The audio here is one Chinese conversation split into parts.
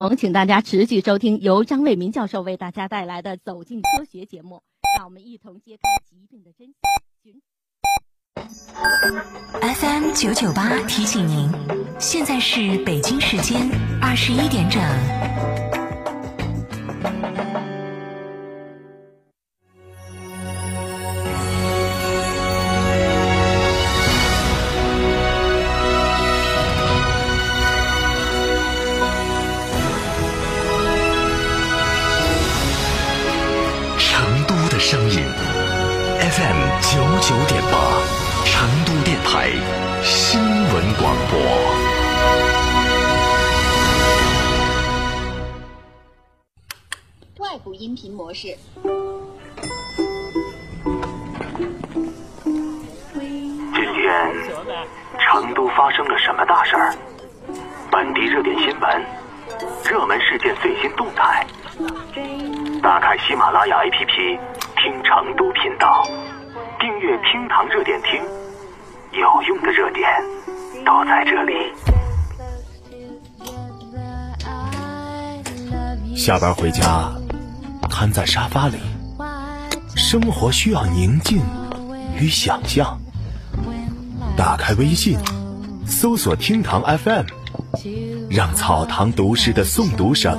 我们请大家持续收听由张卫民教授为大家带来的《走进科学》节目，让我们一同揭开疾病的真相。FM 九九八提醒您，现在是北京时间二十一点整。，FM 九九点八，成都电台新闻广播。外部音频模式。今天成都发生了什么大事儿？本地热点新闻，热门事件最新动态。打开喜马拉雅 APP，听成都频道，订阅“厅堂热点听”，有用的热点都在这里。下班回家，瘫在沙发里，生活需要宁静与想象。打开微信，搜索“厅堂 FM”，让草堂读诗的诵读声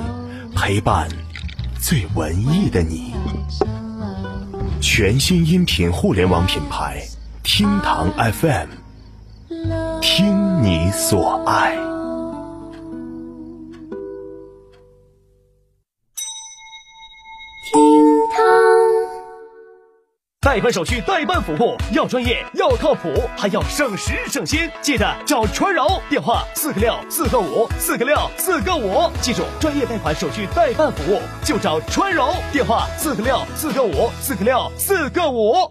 陪伴最文艺的你。全新音频互联网品牌“厅堂 FM”，听你所爱。贷款手续、代办服务要专业、要靠谱，还要省时省心。记得找川柔，电话四个六四个五四个六四个五。记住，专业贷款手续、代办服务就找川柔，电话四个六四个五四个六四个五。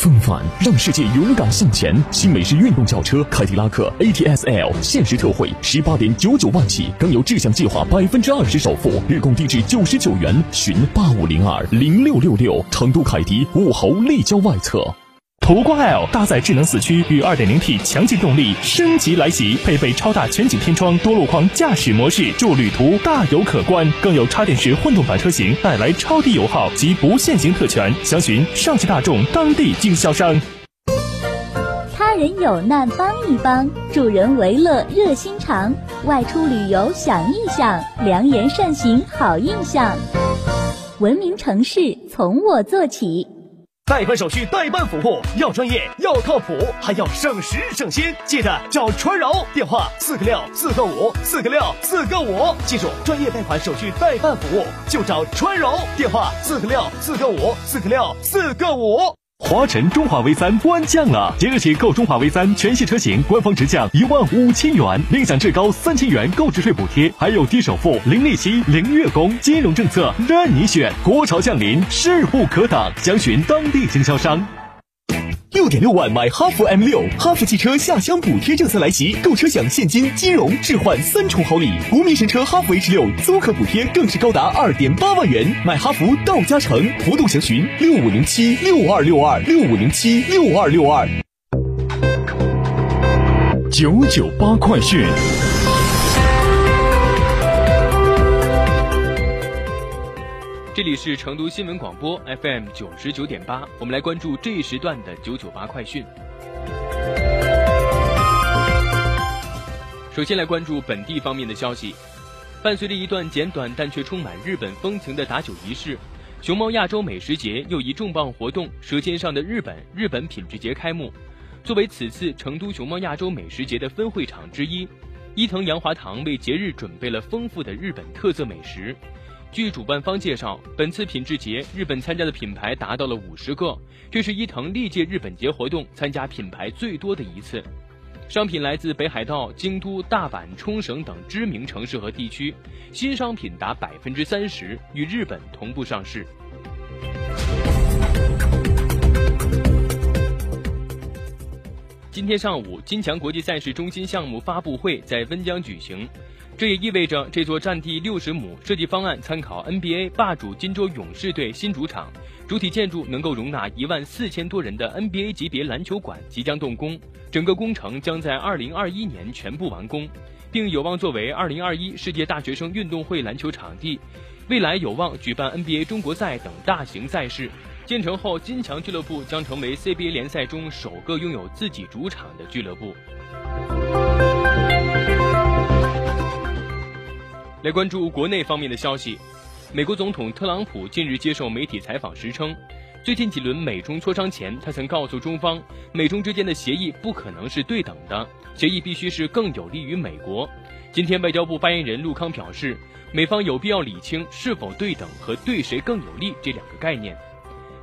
风范让世界勇敢向前。新美式运动轿车凯迪拉克 ATS-L 限时特惠十八点九九万起，更有志向计划百分之二十首付，日供低至九十九元。寻八五零二零六六六。成都凯迪武侯立交外侧。途观 L 搭载智能四驱与 2.0T 强劲动力，升级来袭，配备超大全景天窗、多路况驾驶模式，助旅途大有可观。更有插电式混动版车型带来超低油耗及不限行特权。详询上汽大众当地经销商。他人有难帮一帮，助人为乐热心肠。外出旅游想一想，良言善行好印象。文明城市从我做起。贷款手续、代办服务要专业、要靠谱，还要省时省心。记得找川柔，电话四个六四个五四个六四个五。记住，专业贷款手续、代办服务就找川柔，电话四个六四个五四个六四个五。华晨中华 V 三官降了，即日起购中华 V 三全系车型，官方直降一万五千元，另享至高三千元购置税补贴，还有低首付、零利息、零月供，金融政策任你选。国潮降临，势不可挡，详询当地经销商。点六万买哈弗 M 六，哈弗汽车下乡补贴政策来袭，购车享现金、金融、置换三重好礼。国民神车哈弗 H 六租客补贴更是高达二点八万元，买哈弗到家成，活动详询六五零七六二六二六五零七六二六二。九九八快讯。这里是成都新闻广播 FM 九十九点八，我们来关注这一时段的九九八快讯。首先来关注本地方面的消息，伴随着一段简短但却充满日本风情的打酒仪式，熊猫亚洲美食节又一重磅活动——舌尖上的日本日本品质节开幕。作为此次成都熊猫亚洲美食节的分会场之一，伊藤洋华堂为节日准备了丰富的日本特色美食。据主办方介绍，本次品质节日本参加的品牌达到了五十个，这是伊藤历届日本节活动参加品牌最多的一次。商品来自北海道、京都、大阪、冲绳等知名城市和地区，新商品达百分之三十，与日本同步上市。今天上午，金强国际赛事中心项目发布会在温江举行。这也意味着这座占地六十亩、设计方案参考 NBA 霸主金州勇士队新主场、主体建筑能够容纳一万四千多人的 NBA 级别篮球馆即将动工，整个工程将在二零二一年全部完工，并有望作为二零二一世界大学生运动会篮球场地，未来有望举办 NBA 中国赛等大型赛事。建成后，金强俱乐部将成为 CBA 联赛中首个拥有自己主场的俱乐部。来关注国内方面的消息，美国总统特朗普近日接受媒体采访时称，最近几轮美中磋商前，他曾告诉中方，美中之间的协议不可能是对等的，协议必须是更有利于美国。今天，外交部发言人陆康表示，美方有必要理清是否对等和对谁更有利这两个概念，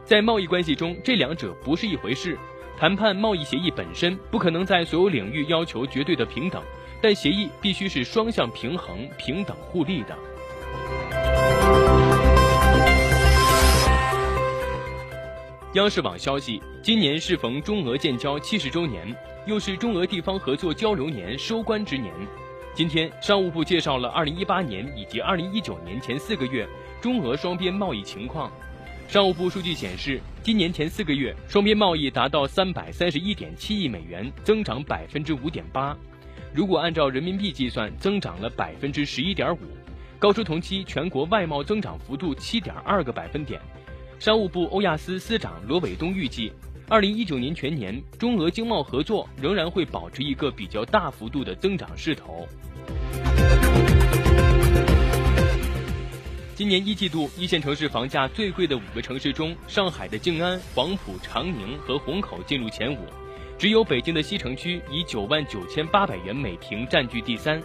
在贸易关系中，这两者不是一回事。谈判贸易协议本身不可能在所有领域要求绝对的平等。但协议必须是双向平衡、平等互利的。央视网消息，今年适逢中俄建交七十周年，又是中俄地方合作交流年收官之年。今天，商务部介绍了二零一八年以及二零一九年前四个月中俄双边贸易情况。商务部数据显示，今年前四个月双边贸易达到三百三十一点七亿美元，增长百分之五点八。如果按照人民币计算，增长了百分之十一点五，高出同期全国外贸增长幅度七点二个百分点。商务部欧亚司司长罗伟东预计，二零一九年全年中俄经贸合作仍然会保持一个比较大幅度的增长势头。今年一季度一线城市房价最贵的五个城市中，上海的静安、黄埔、长宁和虹口进入前五。只有北京的西城区以九万九千八百元每平占据第三。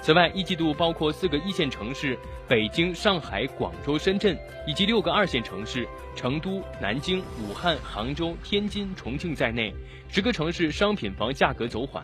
此外，一季度包括四个一线城市北京、上海、广州、深圳，以及六个二线城市成都、南京、武汉、杭州、天津、重庆在内，十个城市商品房价格走缓。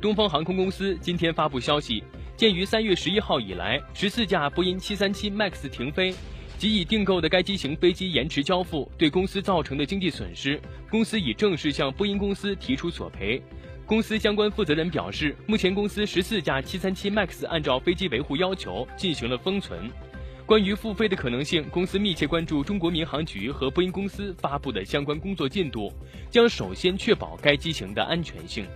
东方航空公司今天发布消息，鉴于三月十一号以来十四架波音七三七 MAX 停飞。及已订购的该机型飞机延迟交付对公司造成的经济损失，公司已正式向波音公司提出索赔。公司相关负责人表示，目前公司十四架737 MAX 按照飞机维护要求进行了封存。关于复飞的可能性，公司密切关注中国民航局和波音公司发布的相关工作进度，将首先确保该机型的安全性。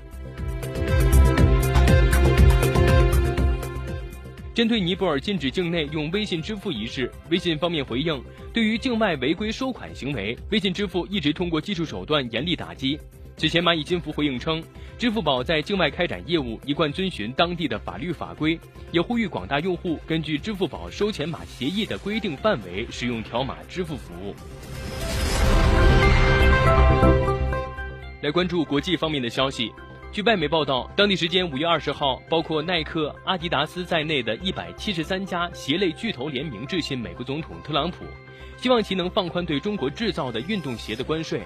针对尼泊尔禁止境内用微信支付一事，微信方面回应：对于境外违规收款行为，微信支付一直通过技术手段严厉打击。此前，蚂蚁金服回应称，支付宝在境外开展业务一贯遵循当地的法律法规，也呼吁广大用户根据支付宝收钱码协议的规定范围使用条码支付服务。来关注国际方面的消息。据外媒报道，当地时间五月二十号，包括耐克、阿迪达斯在内的一百七十三家鞋类巨头联名致信美国总统特朗普，希望其能放宽对中国制造的运动鞋的关税。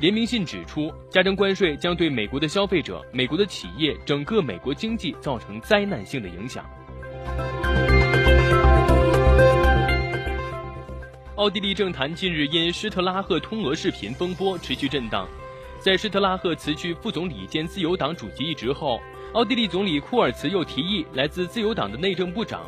联名信指出，加征关税将对美国的消费者、美国的企业、整个美国经济造成灾难性的影响。奥地利政坛近日因施特拉赫通俄视频风波持续震荡。在施特拉赫辞去副总理兼自由党主席一职后，奥地利总理库尔茨又提议来自自由党的内政部长。